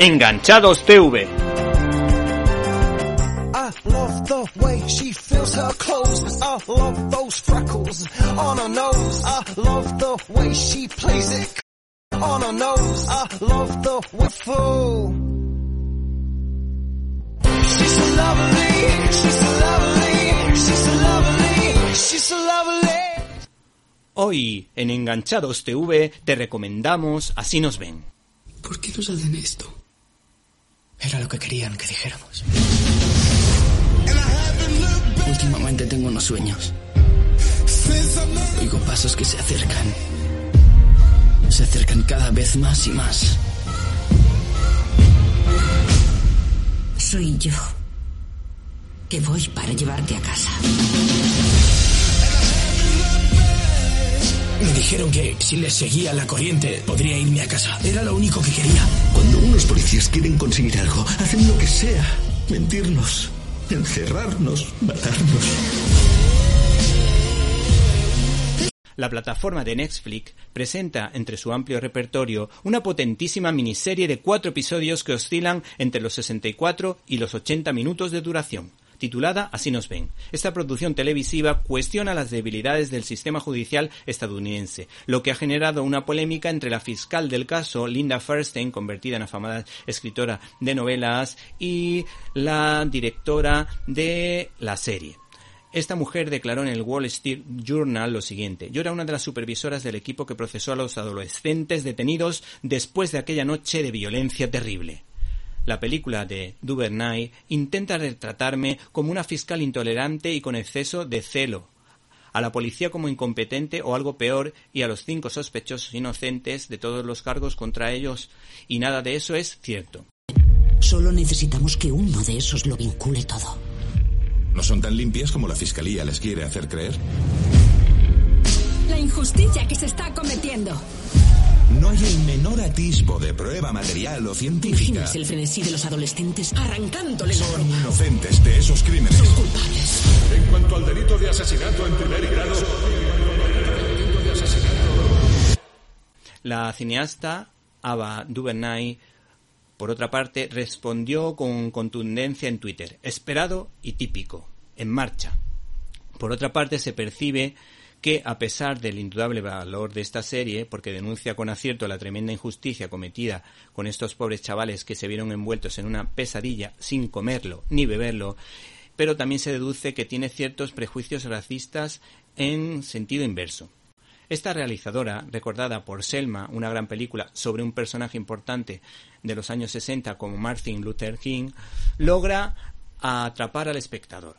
Enganchados TV. I love the way she feels her clothes. I love those freckles on her nose. I love the way she plays it on her nose. I love the wiffle. She's so lovely, she's so lovely, she's so lovely, she's so lovely. Hoy en Enganchados TV te recomendamos Así nos ven. ¿Por qué nos hacen esto? Era lo que querían que dijéramos. Últimamente tengo unos sueños. Oigo pasos que se acercan. Se acercan cada vez más y más. Soy yo. Que voy para llevarte a casa. Dijeron que si les seguía la corriente podría irme a casa. Era lo único que quería. Cuando unos policías quieren conseguir algo, hacen lo que sea. Mentirnos, encerrarnos, matarnos. La plataforma de Netflix presenta entre su amplio repertorio una potentísima miniserie de cuatro episodios que oscilan entre los 64 y los 80 minutos de duración titulada Así nos ven. Esta producción televisiva cuestiona las debilidades del sistema judicial estadounidense, lo que ha generado una polémica entre la fiscal del caso, Linda Feinstein, convertida en afamada escritora de novelas, y la directora de la serie. Esta mujer declaró en el Wall Street Journal lo siguiente. Yo era una de las supervisoras del equipo que procesó a los adolescentes detenidos después de aquella noche de violencia terrible. La película de Duvernay intenta retratarme como una fiscal intolerante y con exceso de celo, a la policía como incompetente o algo peor y a los cinco sospechosos inocentes de todos los cargos contra ellos, y nada de eso es cierto. Solo necesitamos que uno de esos lo vincule todo. ¿No son tan limpias como la fiscalía les quiere hacer creer? La injusticia que se está cometiendo. No hay el menor atisbo de prueba material o científica. ¿Imaginas el frenesí de los adolescentes arrancándoles Son inocentes de esos crímenes. Son culpables. En cuanto al delito de asesinato en primer grado, La cineasta Ava DuVernay, por otra parte, respondió con contundencia en Twitter, esperado y típico, en marcha. Por otra parte, se percibe que, a pesar del indudable valor de esta serie, porque denuncia con acierto la tremenda injusticia cometida con estos pobres chavales que se vieron envueltos en una pesadilla sin comerlo ni beberlo, pero también se deduce que tiene ciertos prejuicios racistas en sentido inverso. Esta realizadora, recordada por Selma, una gran película sobre un personaje importante de los años 60 como Martin Luther King, logra atrapar al espectador,